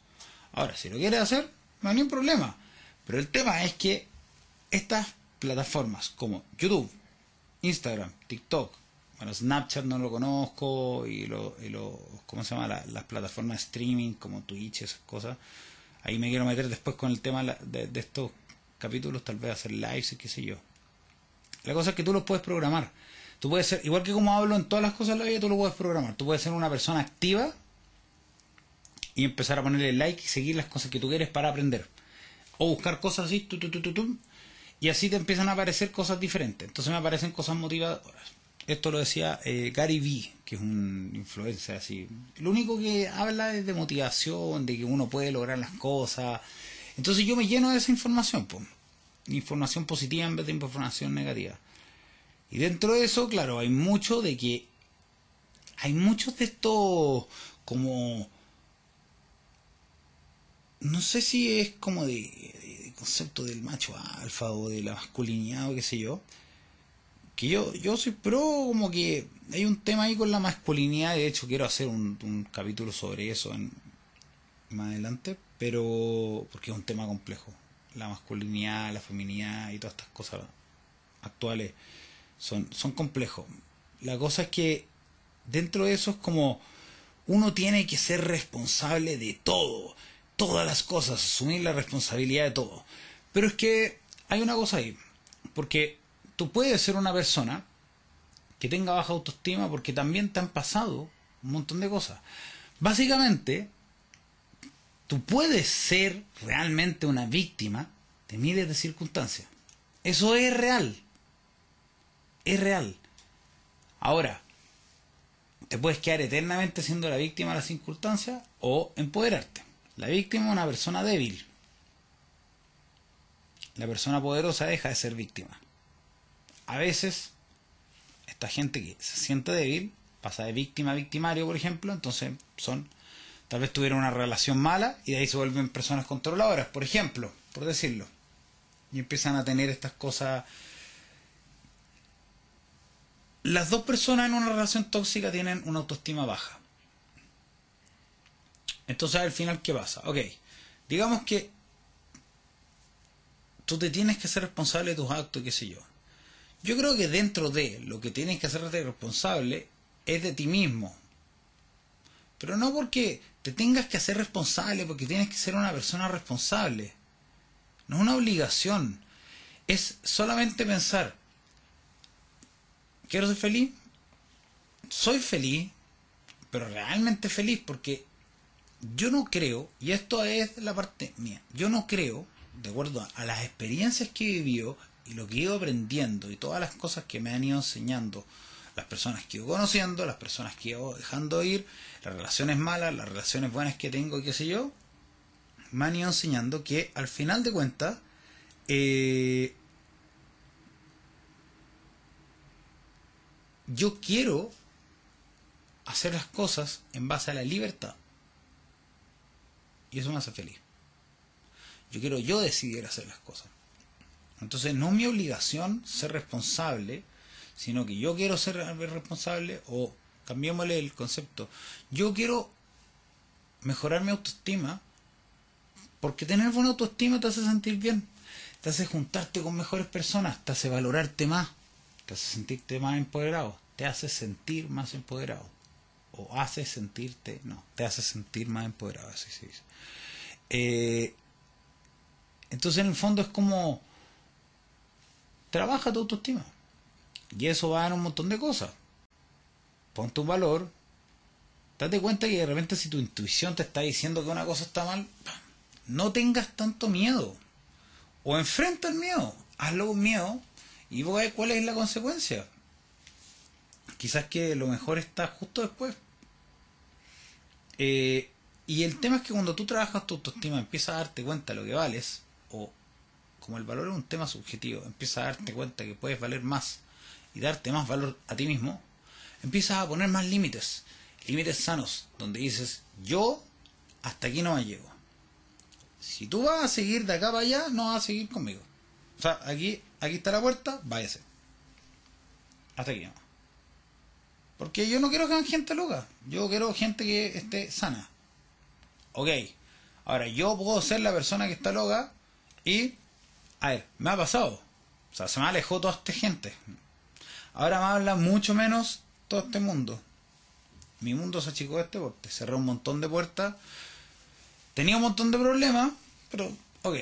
Ahora, si lo quieres hacer, no hay ningún problema. Pero el tema es que estas plataformas como YouTube, Instagram, TikTok, bueno, Snapchat no lo conozco y lo, y lo ¿cómo se llama? las plataformas streaming como Twitch, esas cosas. Ahí me quiero meter después con el tema de, de estos capítulos, tal vez hacer lives y qué sé yo. La cosa es que tú los puedes programar. Tú puedes ser, igual que como hablo en todas las cosas de la vida, tú lo puedes programar. Tú puedes ser una persona activa y empezar a ponerle like y seguir las cosas que tú quieres para aprender. O buscar cosas así, tu, tu, tu, y así te empiezan a aparecer cosas diferentes. Entonces me aparecen cosas motivadoras. Esto lo decía eh, Gary Vee, que es un influencer así. Lo único que habla es de motivación, de que uno puede lograr las cosas. Entonces yo me lleno de esa información, pues. Información positiva en vez de información negativa. Y dentro de eso, claro, hay mucho de que. Hay muchos de estos como. No sé si es como de, de concepto del macho alfa o de la masculinidad o qué sé yo que yo, yo soy pro, como que hay un tema ahí con la masculinidad, de hecho quiero hacer un, capítulo sobre eso en, más adelante, pero porque es un tema complejo. La masculinidad, la feminidad y todas estas cosas actuales son, son complejos. La cosa es que dentro de eso es como uno tiene que ser responsable de todo, todas las cosas, asumir la responsabilidad de todo. Pero es que hay una cosa ahí, porque tú puedes ser una persona que tenga baja autoestima porque también te han pasado un montón de cosas. Básicamente, tú puedes ser realmente una víctima de miles de circunstancias. Eso es real. Es real. Ahora, te puedes quedar eternamente siendo la víctima de las circunstancias o empoderarte. La víctima es una persona débil. La persona poderosa deja de ser víctima a veces esta gente que se siente débil pasa de víctima a victimario, por ejemplo, entonces son, tal vez tuvieron una relación mala y de ahí se vuelven personas controladoras, por ejemplo, por decirlo. Y empiezan a tener estas cosas. Las dos personas en una relación tóxica tienen una autoestima baja. Entonces al final, ¿qué pasa? Ok, digamos que tú te tienes que ser responsable de tus actos, qué sé yo. Yo creo que dentro de lo que tienes que hacerte responsable es de ti mismo. Pero no porque te tengas que hacer responsable, porque tienes que ser una persona responsable. No es una obligación. Es solamente pensar, ¿quiero ser feliz? Soy feliz, pero realmente feliz porque yo no creo, y esto es la parte mía, yo no creo, de acuerdo a las experiencias que he vivido, y lo que he ido aprendiendo y todas las cosas que me han ido enseñando, las personas que ido conociendo, las personas que ido dejando ir, las relaciones malas, las relaciones buenas que tengo, qué sé yo, me han ido enseñando que al final de cuentas, eh, yo quiero hacer las cosas en base a la libertad. Y eso me hace feliz. Yo quiero yo decidir hacer las cosas. Entonces no es mi obligación ser responsable, sino que yo quiero ser responsable o cambiémosle el concepto. Yo quiero mejorar mi autoestima porque tener buena autoestima te hace sentir bien, te hace juntarte con mejores personas, te hace valorarte más, te hace sentirte más empoderado, te hace sentir más empoderado o hace sentirte, no, te hace sentir más empoderado, así se dice. Eh, entonces en el fondo es como trabaja tu autoestima. Y eso va dar un montón de cosas. Pon tu valor. Date cuenta que de repente si tu intuición te está diciendo que una cosa está mal, no tengas tanto miedo. O enfrenta el miedo. hazlo con miedo y vos cuál es la consecuencia. Quizás que lo mejor está justo después. Eh, y el tema es que cuando tú trabajas tu autoestima, empiezas a darte cuenta de lo que vales, o como el valor es un tema subjetivo, empiezas a darte cuenta que puedes valer más y darte más valor a ti mismo, empiezas a poner más límites, límites sanos, donde dices, yo hasta aquí no me llego. Si tú vas a seguir de acá para allá, no vas a seguir conmigo. O sea, aquí, aquí está la puerta, váyase. Hasta aquí no. Porque yo no quiero que hagan gente loca. Yo quiero gente que esté sana. Ok. Ahora, yo puedo ser la persona que está loca y... A ver, me ha pasado. O sea, se me alejó toda esta gente. Ahora me habla mucho menos todo este mundo. Mi mundo se achicó este porque cerré un montón de puertas. Tenía un montón de problemas, pero ok.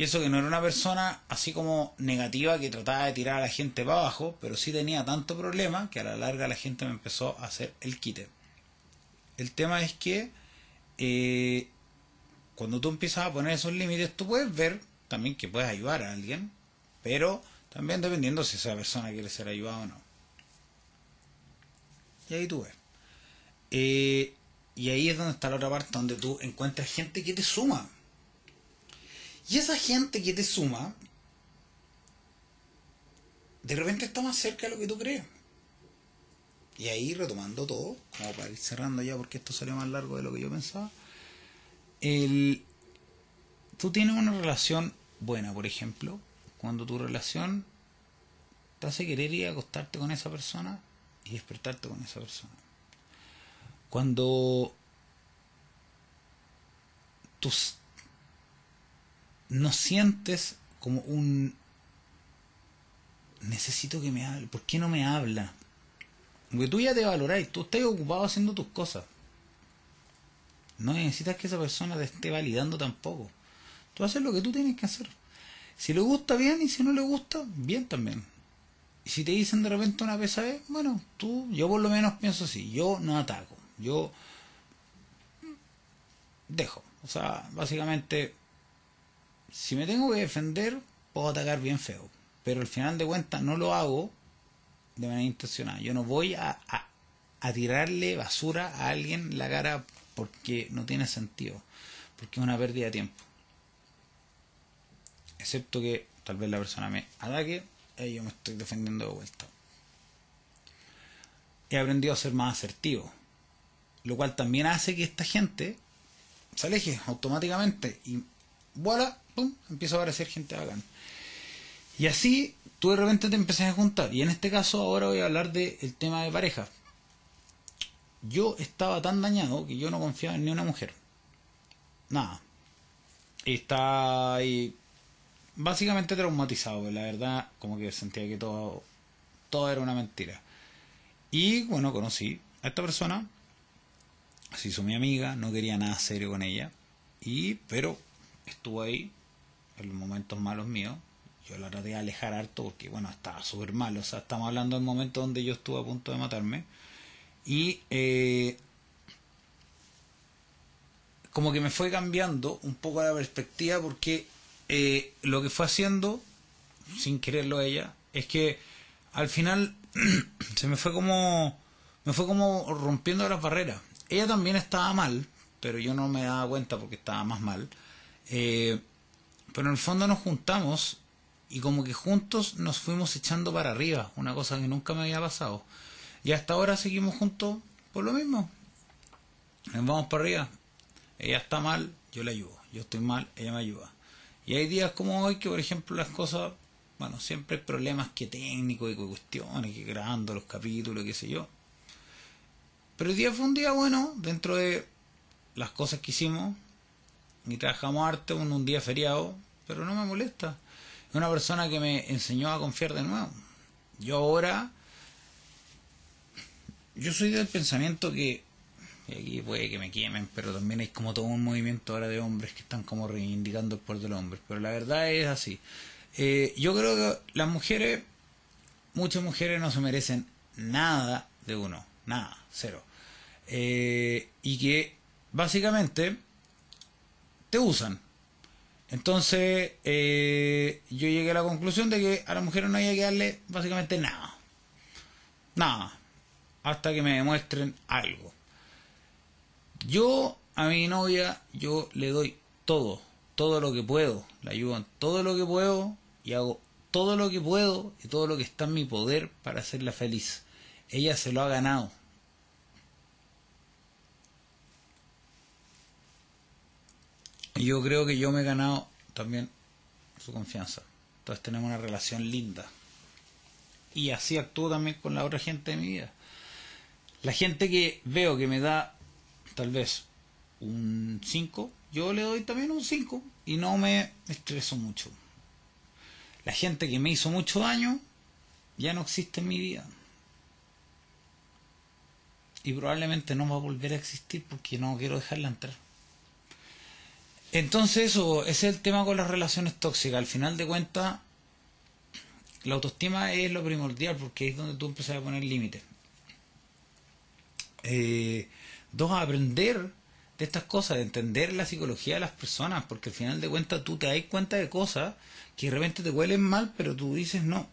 Y eso que no era una persona así como negativa que trataba de tirar a la gente para abajo, pero sí tenía tanto problema que a la larga la gente me empezó a hacer el quite. El tema es que eh, cuando tú empiezas a poner esos límites, tú puedes ver también que puedes ayudar a alguien, pero también dependiendo si esa persona quiere ser ayudada o no. Y ahí tú ves. Eh, y ahí es donde está la otra parte, donde tú encuentras gente que te suma y esa gente que te suma, de repente está más cerca de lo que tú crees. Y ahí retomando todo, como para ir cerrando ya porque esto salió más largo de lo que yo pensaba. El, tú tienes una relación buena, por ejemplo, cuando tu relación te hace querer ir a acostarte con esa persona y despertarte con esa persona. Cuando tus no sientes como un necesito que me hable, ¿por qué no me habla? Porque tú ya te valoráis, tú estás ocupado haciendo tus cosas. No necesitas que esa persona te esté validando tampoco. Tú haces lo que tú tienes que hacer. Si le gusta bien y si no le gusta, bien también. Y si te dicen de repente una pesadez, bueno, tú, yo por lo menos pienso así, yo no ataco, yo dejo. O sea, básicamente si me tengo que defender, puedo atacar bien feo. Pero al final de cuentas no lo hago de manera intencional. Yo no voy a, a, tirarle basura a alguien la cara porque no tiene sentido. Porque es una pérdida de tiempo. Excepto que tal vez la persona me ataque y yo me estoy defendiendo de vuelta. He aprendido a ser más asertivo. Lo cual también hace que esta gente se aleje automáticamente. Voilà, pum, empieza a aparecer gente bacán. Y así tú de repente te empezás a juntar. Y en este caso ahora voy a hablar del tema de pareja. Yo estaba tan dañado que yo no confiaba en ni una mujer. Nada. Y estaba ahí básicamente traumatizado, la verdad como que sentía que todo, todo era una mentira. Y bueno, conocí a esta persona, se hizo mi amiga, no quería nada serio con ella, y pero estuvo ahí en los momentos malos míos. Yo la traté de alejar harto porque, bueno, estaba súper mal. O sea, estamos hablando del momento donde yo estuve a punto de matarme. Y eh, como que me fue cambiando un poco la perspectiva porque eh, lo que fue haciendo, sin quererlo ella, es que al final *clears throat* se me fue como me fue como rompiendo las barreras. Ella también estaba mal, pero yo no me daba cuenta porque estaba más mal. Eh, pero en el fondo nos juntamos y como que juntos nos fuimos echando para arriba, una cosa que nunca me había pasado. Y hasta ahora seguimos juntos por lo mismo. Nos vamos para arriba. Ella está mal, yo la ayudo. Yo estoy mal, ella me ayuda. Y hay días como hoy que, por ejemplo, las cosas, bueno, siempre hay problemas que técnicos y cuestiones, que grabando los capítulos, qué sé yo. Pero el día fue un día bueno, dentro de las cosas que hicimos, y trabajamos arte en un día feriado, pero no me molesta. Es una persona que me enseñó a confiar de nuevo. Yo ahora, yo soy del pensamiento que, aquí puede que me quemen, pero también hay como todo un movimiento ahora de hombres que están como reivindicando el poder de los hombres, pero la verdad es así. Eh, yo creo que las mujeres, muchas mujeres no se merecen nada de uno, nada, cero. Eh, y que básicamente te usan. Entonces, eh, yo llegué a la conclusión de que a las mujeres no hay que darle básicamente nada. Nada. Hasta que me demuestren algo. Yo, a mi novia, yo le doy todo. Todo lo que puedo. La ayudo en todo lo que puedo. Y hago todo lo que puedo y todo lo que está en mi poder para hacerla feliz. Ella se lo ha ganado. Y yo creo que yo me he ganado también su confianza. Entonces tenemos una relación linda. Y así actúo también con la otra gente de mi vida. La gente que veo que me da tal vez un 5, yo le doy también un 5 y no me estreso mucho. La gente que me hizo mucho daño ya no existe en mi vida. Y probablemente no va a volver a existir porque no quiero dejarla entrar. Entonces eso, es el tema con las relaciones tóxicas. Al final de cuentas, la autoestima es lo primordial porque es donde tú empiezas a poner límites. Eh, dos, aprender de estas cosas, de entender la psicología de las personas, porque al final de cuentas tú te das cuenta de cosas que de repente te huelen mal, pero tú dices no.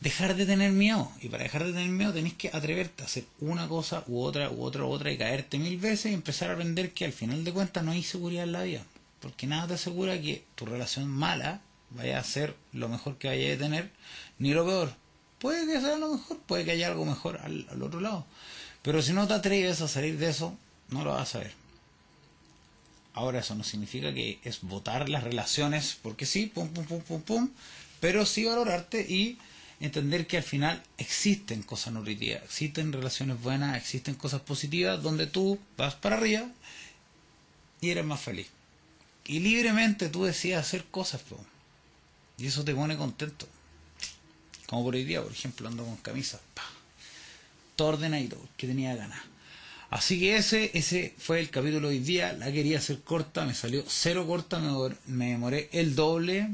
Dejar de tener miedo. Y para dejar de tener miedo tenés que atreverte a hacer una cosa u otra u otra u otra y caerte mil veces y empezar a aprender que al final de cuentas no hay seguridad en la vida. Porque nada te asegura que tu relación mala vaya a ser lo mejor que vaya a tener, ni lo peor. Puede que sea lo mejor, puede que haya algo mejor al, al otro lado. Pero si no te atreves a salir de eso, no lo vas a ver. Ahora eso no significa que es votar las relaciones, porque sí, pum, pum, pum, pum, pum, pero sí valorarte y entender que al final existen cosas nutritivas, existen relaciones buenas, existen cosas positivas donde tú vas para arriba y eres más feliz. Y libremente tú decides hacer cosas, y eso te pone contento. Como por hoy día, por ejemplo, ando con camisas, pa, todo ordenadito, que tenía ganas. Así que ese, ese fue el capítulo hoy día. La quería hacer corta, me salió cero corta, me demoré el doble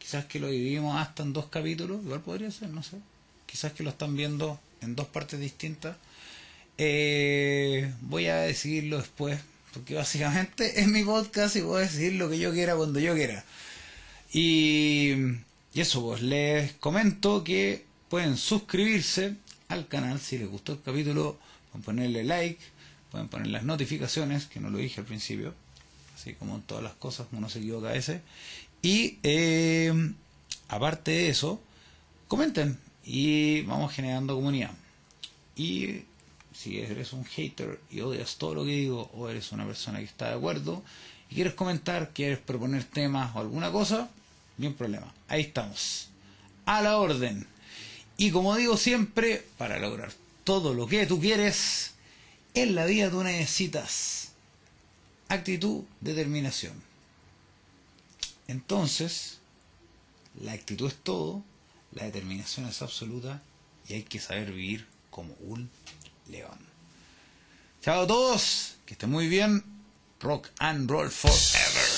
Quizás que lo dividimos hasta en dos capítulos, igual podría ser, no sé. Quizás que lo están viendo en dos partes distintas. Eh, voy a decidirlo después, porque básicamente *laughs* es mi podcast y voy a decidir lo que yo quiera cuando yo quiera. Y, y eso, pues les comento que pueden suscribirse al canal si les gustó el capítulo, pueden ponerle like, pueden poner las notificaciones, que no lo dije al principio, así como en todas las cosas, uno se equivoca a veces. Y eh, aparte de eso, comenten y vamos generando comunidad. Y si eres un hater y odias todo lo que digo, o eres una persona que está de acuerdo y quieres comentar, quieres proponer temas o alguna cosa, ni un problema. Ahí estamos. A la orden. Y como digo siempre, para lograr todo lo que tú quieres, en la vida tú necesitas actitud, determinación entonces, la actitud es todo, la determinación es absoluta y hay que saber vivir como un león. Chao a todos, que estén muy bien. Rock and roll forever.